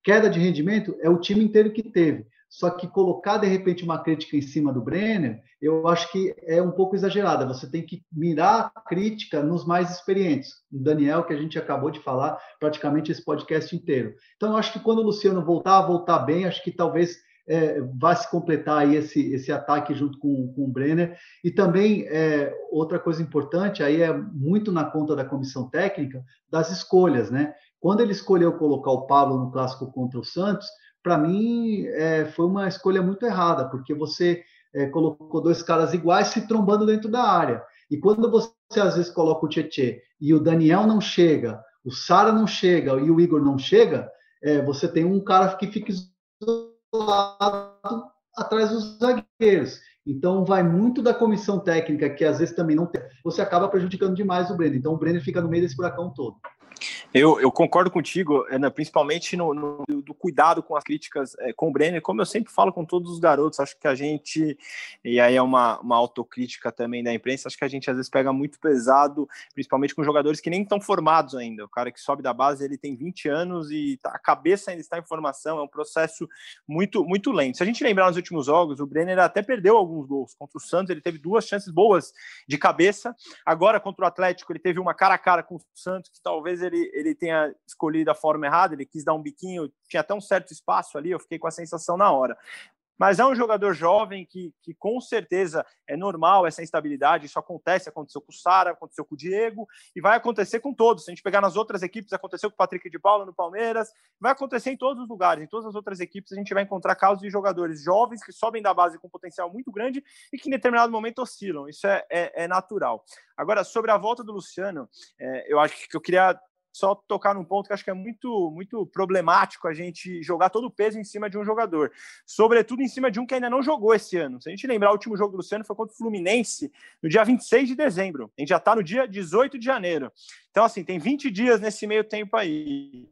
Queda de rendimento é o time inteiro que teve. Só que colocar de repente uma crítica em cima do Brenner, eu acho que é um pouco exagerada. Você tem que mirar a crítica nos mais experientes. O Daniel, que a gente acabou de falar praticamente esse podcast inteiro. Então, eu acho que quando o Luciano voltar, voltar bem, acho que talvez é, vá se completar aí esse, esse ataque junto com, com o Brenner. E também, é, outra coisa importante, aí é muito na conta da comissão técnica, das escolhas, né? Quando ele escolheu colocar o Pablo no clássico contra o Santos, para mim, é, foi uma escolha muito errada, porque você é, colocou dois caras iguais se trombando dentro da área. E quando você, às vezes, coloca o Tietê e o Daniel não chega, o Sara não chega e o Igor não chega, é, você tem um cara que fica isolado atrás dos zagueiros. Então, vai muito da comissão técnica, que às vezes também não tem. Você acaba prejudicando demais o Brenner. Então, o Brenner fica no meio desse furacão todo. Eu, eu concordo contigo, Ana, principalmente no, no, do cuidado com as críticas é, com o Brenner, como eu sempre falo com todos os garotos, acho que a gente, e aí é uma, uma autocrítica também da imprensa, acho que a gente às vezes pega muito pesado, principalmente com jogadores que nem estão formados ainda. O cara que sobe da base, ele tem 20 anos e tá, a cabeça ainda está em formação, é um processo muito, muito lento. Se a gente lembrar nos últimos jogos, o Brenner até perdeu alguns gols. Contra o Santos, ele teve duas chances boas de cabeça. Agora, contra o Atlético, ele teve uma cara a cara com o Santos, que talvez ele ele, ele tenha escolhido a forma errada, ele quis dar um biquinho, tinha até um certo espaço ali, eu fiquei com a sensação na hora. Mas é um jogador jovem que, que com certeza é normal essa instabilidade. Isso acontece, aconteceu com o Sara, aconteceu com o Diego e vai acontecer com todos. Se a gente pegar nas outras equipes, aconteceu com o Patrick de Paula no Palmeiras, vai acontecer em todos os lugares. Em todas as outras equipes, a gente vai encontrar casos de jogadores jovens que sobem da base com potencial muito grande e que em determinado momento oscilam. Isso é, é, é natural. Agora, sobre a volta do Luciano, é, eu acho que eu queria só tocar num ponto que acho que é muito, muito problemático a gente jogar todo o peso em cima de um jogador, sobretudo em cima de um que ainda não jogou esse ano. Se a gente lembrar, o último jogo do Luciano foi contra o Fluminense no dia 26 de dezembro. A gente já está no dia 18 de janeiro. Então, assim, tem 20 dias nesse meio tempo aí,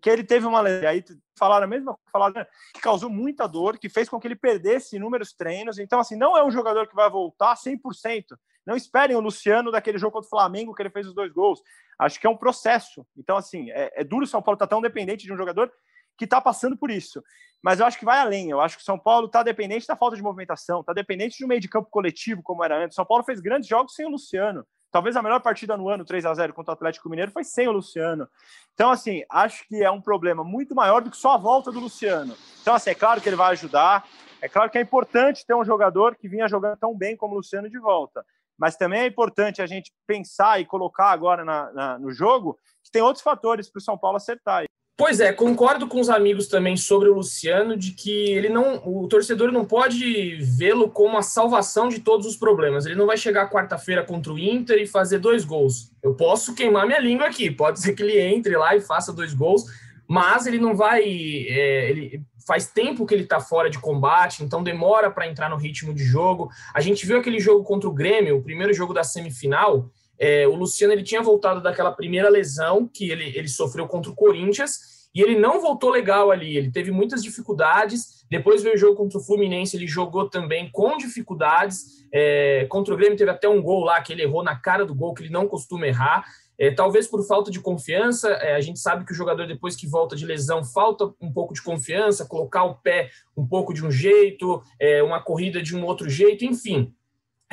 que ele teve uma lesão. Aí falaram a mesma coisa, né, que causou muita dor, que fez com que ele perdesse inúmeros treinos. Então, assim, não é um jogador que vai voltar 100%. Não esperem o Luciano daquele jogo contra o Flamengo, que ele fez os dois gols. Acho que é um processo. Então, assim, é, é duro o São Paulo estar tá tão dependente de um jogador que está passando por isso. Mas eu acho que vai além. Eu acho que o São Paulo está dependente da falta de movimentação, está dependente de um meio de campo coletivo, como era antes. São Paulo fez grandes jogos sem o Luciano. Talvez a melhor partida no ano, 3 a 0 contra o Atlético Mineiro, foi sem o Luciano. Então, assim, acho que é um problema muito maior do que só a volta do Luciano. Então, assim, é claro que ele vai ajudar. É claro que é importante ter um jogador que vinha jogando tão bem como o Luciano de volta. mas também é importante a gente pensar e colocar agora na, na, no jogo que tem outros fatores para o São Paulo acertar. Pois é, concordo com os amigos também sobre o Luciano de que ele não, o torcedor não pode vê-lo como a salvação de todos os problemas. Ele não vai chegar quarta-feira contra o Inter e fazer dois gols. Eu posso queimar minha língua aqui, pode ser que ele entre lá e faça dois gols, mas ele não vai. É, ele faz tempo que ele está fora de combate, então demora para entrar no ritmo de jogo. A gente viu aquele jogo contra o Grêmio, o primeiro jogo da semifinal. É, o Luciano ele tinha voltado daquela primeira lesão que ele, ele sofreu contra o Corinthians e ele não voltou legal ali. Ele teve muitas dificuldades. Depois veio o jogo contra o Fluminense, ele jogou também com dificuldades. É, contra o Grêmio teve até um gol lá que ele errou na cara do gol, que ele não costuma errar. É, talvez por falta de confiança, é, a gente sabe que o jogador, depois que volta de lesão, falta um pouco de confiança, colocar o pé um pouco de um jeito, é, uma corrida de um outro jeito, enfim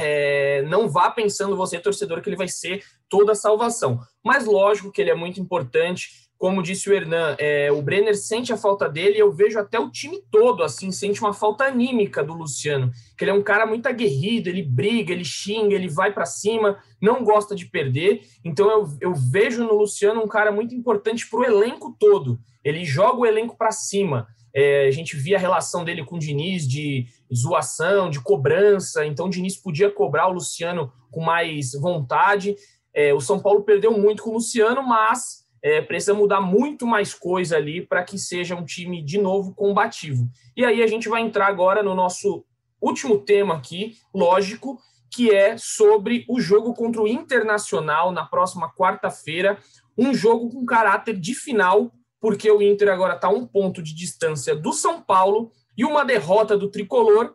é, não vá pensando você, torcedor, que ele vai ser toda a salvação. Mas lógico que ele é muito importante. Como disse o Hernan, é, o Brenner sente a falta dele e eu vejo até o time todo assim, sente uma falta anímica do Luciano, que ele é um cara muito aguerrido, ele briga, ele xinga, ele vai para cima, não gosta de perder. Então eu, eu vejo no Luciano um cara muito importante para o elenco todo. Ele joga o elenco para cima. É, a gente via a relação dele com o Diniz de zoação, de cobrança. Então, o Diniz podia cobrar o Luciano com mais vontade. É, o São Paulo perdeu muito com o Luciano, mas é, precisa mudar muito mais coisa ali para que seja um time de novo combativo. E aí a gente vai entrar agora no nosso último tema aqui, lógico, que é sobre o jogo contra o Internacional na próxima quarta-feira. Um jogo com caráter de final porque o Inter agora está um ponto de distância do São Paulo e uma derrota do tricolor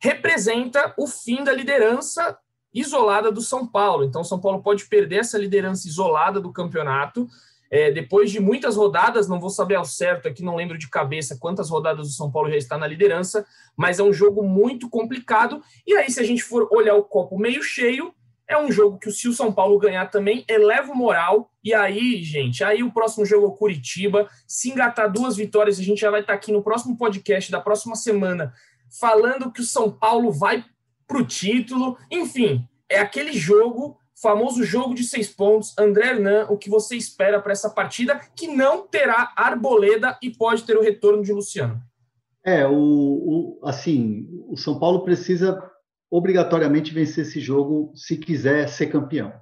representa o fim da liderança isolada do São Paulo. Então, o São Paulo pode perder essa liderança isolada do campeonato. É, depois de muitas rodadas, não vou saber ao certo aqui, não lembro de cabeça quantas rodadas o São Paulo já está na liderança, mas é um jogo muito complicado. E aí, se a gente for olhar o copo meio cheio, é um jogo que, se o São Paulo ganhar também, eleva o moral. E aí, gente, aí o próximo jogo é o Curitiba. Se engatar duas vitórias, a gente já vai estar aqui no próximo podcast da próxima semana falando que o São Paulo vai para o título. Enfim, é aquele jogo, famoso jogo de seis pontos. André Hernan, o que você espera para essa partida, que não terá arboleda e pode ter o retorno de Luciano? É, o, o assim, o São Paulo precisa obrigatoriamente vencer esse jogo se quiser ser campeão.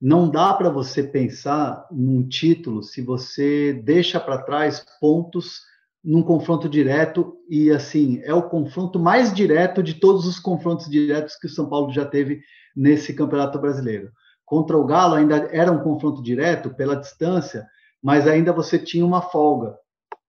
Não dá para você pensar num título se você deixa para trás pontos num confronto direto e assim é o confronto mais direto de todos os confrontos diretos que o São Paulo já teve nesse Campeonato Brasileiro. Contra o Galo ainda era um confronto direto pela distância, mas ainda você tinha uma folga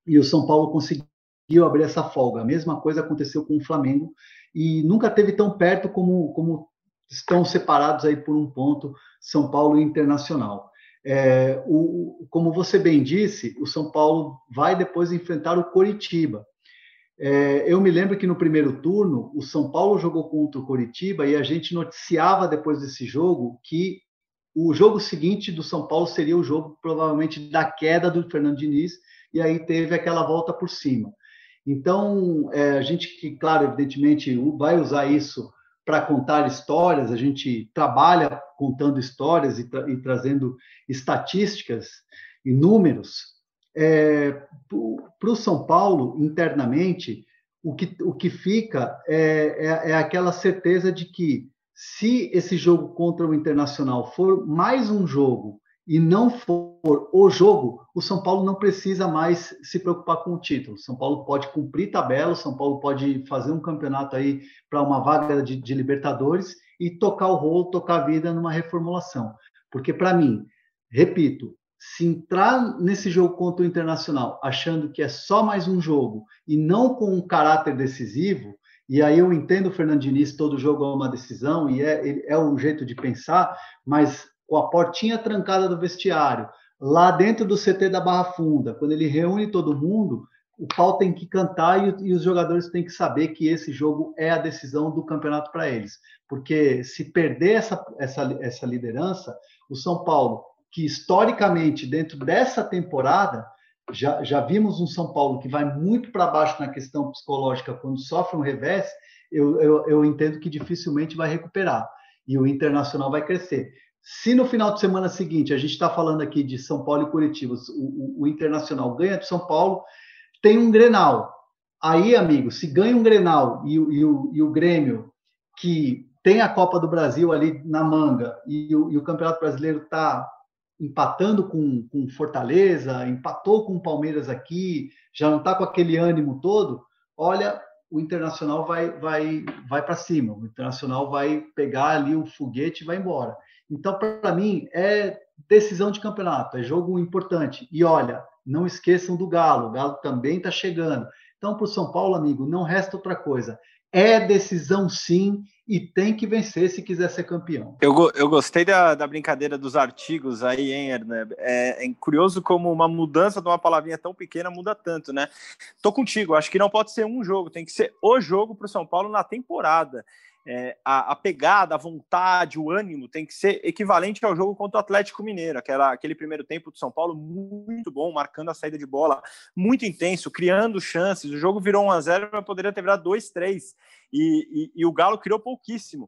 e o São Paulo conseguiu abrir essa folga. A mesma coisa aconteceu com o Flamengo e nunca teve tão perto como, como estão separados aí por um ponto São Paulo e Internacional. É, o, como você bem disse, o São Paulo vai depois enfrentar o Coritiba. É, eu me lembro que no primeiro turno o São Paulo jogou contra o Coritiba e a gente noticiava depois desse jogo que o jogo seguinte do São Paulo seria o jogo provavelmente da queda do Fernando Diniz e aí teve aquela volta por cima. Então, é, a gente que, claro, evidentemente, vai usar isso para contar histórias, a gente trabalha contando histórias e, tra e trazendo estatísticas e números. É, para o São Paulo, internamente, o que, o que fica é, é, é aquela certeza de que, se esse jogo contra o Internacional for mais um jogo e não for o jogo, o São Paulo não precisa mais se preocupar com o título. São Paulo pode cumprir tabela, São Paulo pode fazer um campeonato aí para uma vaga de, de, Libertadores e tocar o rolo, tocar a vida numa reformulação. Porque, para mim, repito, se entrar nesse jogo contra o Internacional achando que é só mais um jogo e não com um caráter decisivo, e aí eu entendo o Fernando todo jogo é uma decisão e é, é um jeito de pensar, mas com a portinha trancada do vestiário, lá dentro do CT da Barra Funda, quando ele reúne todo mundo, o pau tem que cantar e, e os jogadores têm que saber que esse jogo é a decisão do campeonato para eles. Porque se perder essa, essa, essa liderança, o São Paulo, que historicamente, dentro dessa temporada, já, já vimos um São Paulo que vai muito para baixo na questão psicológica quando sofre um revés, eu, eu, eu entendo que dificilmente vai recuperar. e o Internacional vai crescer. Se no final de semana seguinte, a gente está falando aqui de São Paulo e Curitiba, o, o, o Internacional ganha de São Paulo, tem um Grenal. Aí, amigo, se ganha um Grenal e, e, o, e o Grêmio, que tem a Copa do Brasil ali na manga, e o, e o Campeonato Brasileiro está empatando com, com Fortaleza, empatou com o Palmeiras aqui, já não está com aquele ânimo todo, olha, o Internacional vai, vai, vai para cima, o Internacional vai pegar ali o foguete e vai embora. Então, para mim, é decisão de campeonato, é jogo importante. E olha, não esqueçam do Galo, o Galo também está chegando. Então, para o São Paulo, amigo, não resta outra coisa. É decisão sim e tem que vencer se quiser ser campeão. Eu, eu gostei da, da brincadeira dos artigos aí, hein? É, é, curioso como uma mudança de uma palavrinha tão pequena muda tanto, né? Tô contigo, acho que não pode ser um jogo, tem que ser o jogo para o São Paulo na temporada é, a, a, pegada, a vontade, o ânimo tem que ser equivalente ao jogo contra o Atlético Mineiro, aquela, aquele primeiro tempo do São Paulo muito bom, marcando a saída de bola, muito intenso, criando chances. O jogo virou 1 a 0 mas poderia ter virado 2 3 e, e, e o Galo criou pouquíssimo.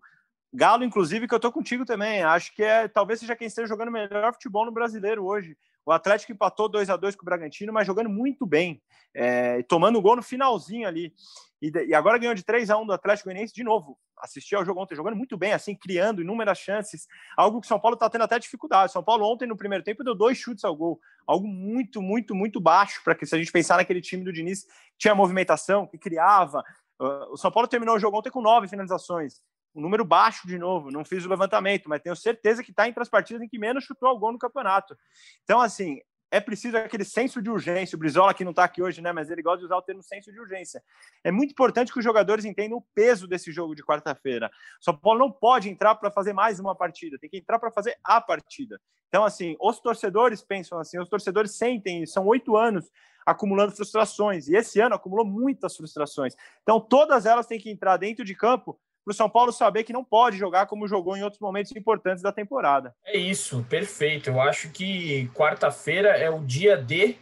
Galo, inclusive, que eu tô contigo também. Acho que é talvez seja quem esteja jogando melhor futebol no brasileiro hoje. O Atlético empatou 2 a 2 com o Bragantino, mas jogando muito bem, é, tomando gol no finalzinho ali. E, e, agora ganhou de 3 a 1 do Atlético Goianiense de novo. Assisti ao jogo ontem, jogando muito bem, assim, criando inúmeras chances. Algo que o São Paulo está tendo até dificuldade. São Paulo ontem, no primeiro tempo, deu dois chutes ao gol. Algo muito, muito, muito baixo para que, se a gente pensar naquele time do Diniz, que tinha movimentação, que criava. Uh, o São Paulo terminou o jogo ontem com nove finalizações. Um número baixo de novo, não fiz o levantamento, mas tenho certeza que está entre as partidas em que menos chutou ao gol no campeonato. Então, assim, é preciso aquele senso de urgência. O Brizola, que não está aqui hoje, né? Mas ele gosta de usar o termo senso de urgência. É muito importante que os jogadores entendam o peso desse jogo de quarta-feira. São Paulo não pode entrar para fazer mais uma partida, tem que entrar para fazer a partida. Então, assim, os torcedores pensam assim, os torcedores sentem, são oito anos acumulando frustrações, e esse ano acumulou muitas frustrações. Então, todas elas têm que entrar dentro de campo para o São Paulo saber que não pode jogar como jogou em outros momentos importantes da temporada. É isso, perfeito. Eu acho que quarta-feira é o dia D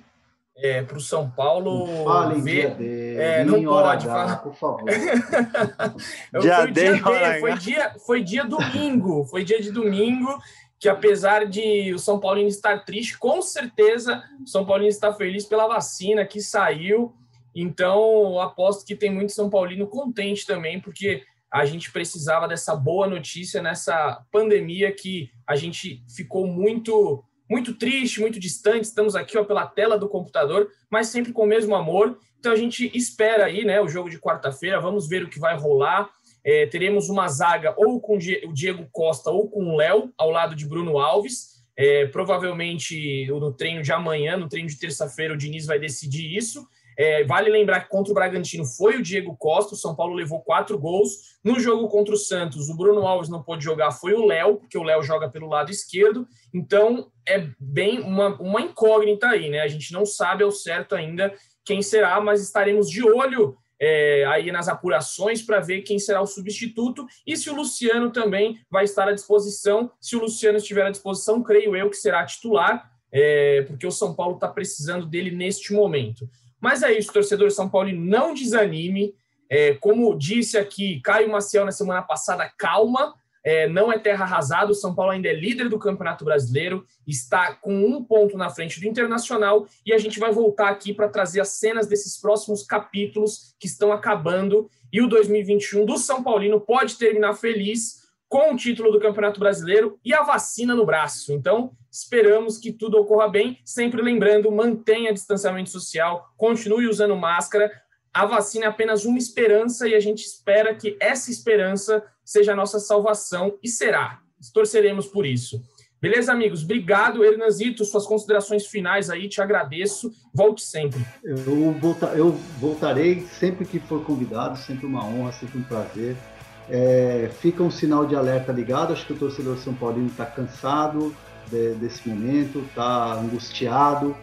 é, para o São Paulo Fale ver. Dia D, é, não pode falar, por favor. (laughs) dia foi, D, dia D foi dia, foi dia domingo, foi dia de domingo que apesar de o São Paulino estar triste, com certeza o São Paulino está feliz pela vacina que saiu. Então, aposto que tem muito São Paulino contente também, porque a gente precisava dessa boa notícia nessa pandemia que a gente ficou muito muito triste, muito distante. Estamos aqui ó, pela tela do computador, mas sempre com o mesmo amor. Então a gente espera aí, né, o jogo de quarta-feira. Vamos ver o que vai rolar. É, teremos uma zaga ou com o Diego Costa ou com o Léo ao lado de Bruno Alves. É, provavelmente no treino de amanhã, no treino de terça-feira, o Diniz vai decidir isso. É, vale lembrar que contra o Bragantino foi o Diego Costa, o São Paulo levou quatro gols. No jogo contra o Santos, o Bruno Alves não pôde jogar, foi o Léo, porque o Léo joga pelo lado esquerdo. Então é bem uma, uma incógnita aí, né? A gente não sabe ao certo ainda quem será, mas estaremos de olho é, aí nas apurações para ver quem será o substituto e se o Luciano também vai estar à disposição. Se o Luciano estiver à disposição, creio eu que será titular, é, porque o São Paulo está precisando dele neste momento. Mas é isso, torcedor São Paulo, não desanime. É, como disse aqui Caio Maciel na semana passada, calma, é, não é terra arrasada. O São Paulo ainda é líder do Campeonato Brasileiro, está com um ponto na frente do Internacional e a gente vai voltar aqui para trazer as cenas desses próximos capítulos que estão acabando. E o 2021 do São Paulino pode terminar feliz com o título do Campeonato Brasileiro e a vacina no braço. Então, esperamos que tudo ocorra bem. Sempre lembrando, mantenha distanciamento social, continue usando máscara. A vacina é apenas uma esperança e a gente espera que essa esperança seja a nossa salvação e será. Torceremos por isso. Beleza, amigos? Obrigado, Hernanzito. Suas considerações finais aí, te agradeço. Volte sempre. Eu, volta, eu voltarei sempre que for convidado, sempre uma honra, sempre um prazer. É, fica um sinal de alerta ligado. Acho que o torcedor São Paulino está cansado de, desse momento, está angustiado.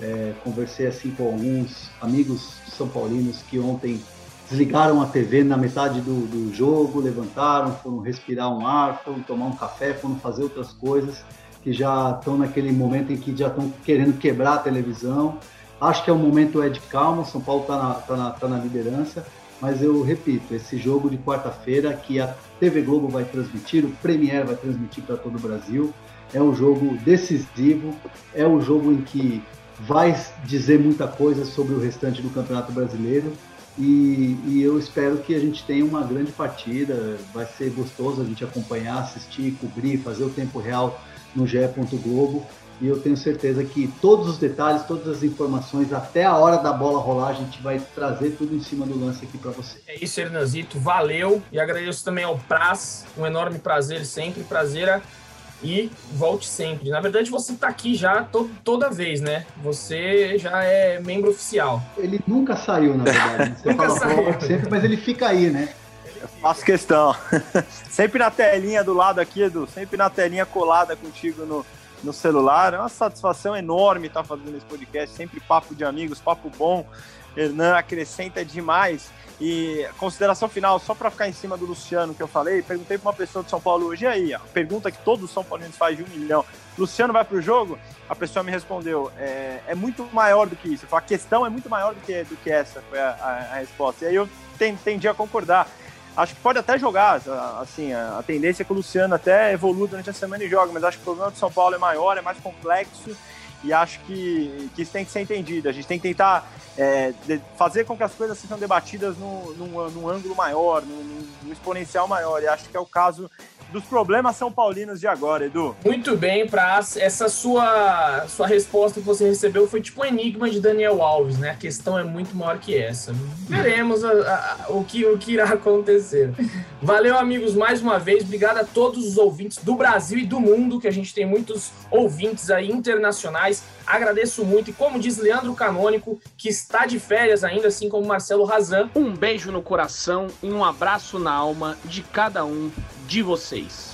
É, conversei assim com alguns amigos são paulinos que ontem desligaram a TV na metade do, do jogo, levantaram, foram respirar um ar, foram tomar um café, foram fazer outras coisas que já estão naquele momento em que já estão querendo quebrar a televisão. Acho que é o momento é de calma, São Paulo está na, tá na, tá na liderança Mas eu repito, esse jogo de quarta-feira que a TV Globo vai transmitir, o Premier vai transmitir para todo o Brasil, é um jogo decisivo, é um jogo em que vai dizer muita coisa sobre o restante do Campeonato Brasileiro. E, e, eu espero que a gente tenha uma grande partida. Vai ser gostoso a gente acompanhar, assistir, cobrir, fazer o tempo real no GE. Globo e eu tenho certeza que todos os detalhes, todas as informações, até a hora da bola rolar, a gente vai trazer tudo em cima do lance aqui para você. É isso, Hernanzito, valeu e agradeço também ao Praz, um enorme prazer sempre, prazer e volte sempre. Na verdade, você está aqui já to toda vez, né? Você já é membro oficial. Ele nunca saiu, na verdade. (laughs) Você nunca fala saiu. sempre, mas ele fica aí, né? Eu faço questão. (laughs) sempre na telinha do lado aqui, Edu. Sempre na telinha colada contigo no, no celular. É uma satisfação enorme estar fazendo esse podcast, sempre papo de amigos, papo bom. Hernan acrescenta demais. E consideração final, só para ficar em cima do Luciano que eu falei, perguntei para uma pessoa de São Paulo hoje, e aí, a pergunta que todos os São Paulinos fazem de um milhão, Luciano vai para o jogo? A pessoa me respondeu, é, é, muito maior do que isso. a questão é muito maior do que, do que essa, foi a, a, a resposta. E aí eu tendi a concordar acho que pode até jogar, assim, a, tendência é que o Luciano até evolua durante a semana e joga, mas acho que o problema do São Paulo é maior, é mais complexo e acho que, que isso tem que ser entendido. A gente tem que tentar é, fazer com que as coisas sejam debatidas num, num, num ângulo maior, num, num, exponencial maior, e acho que é o caso dos problemas são paulinos de agora, Edu. Muito bem, Praz. Essa sua, sua resposta que você recebeu foi tipo um enigma de Daniel Alves, né? A questão é muito maior que essa. Veremos a, a, o, que, o que irá acontecer. Valeu, amigos, mais uma vez. Obrigado a todos os ouvintes do Brasil e do mundo, que a gente tem muitos ouvintes aí internacionais sociais. Agradeço muito e como diz Leandro Canônico, que está de férias ainda, assim como Marcelo Razan. Um beijo no coração e um abraço na alma de cada um de vocês.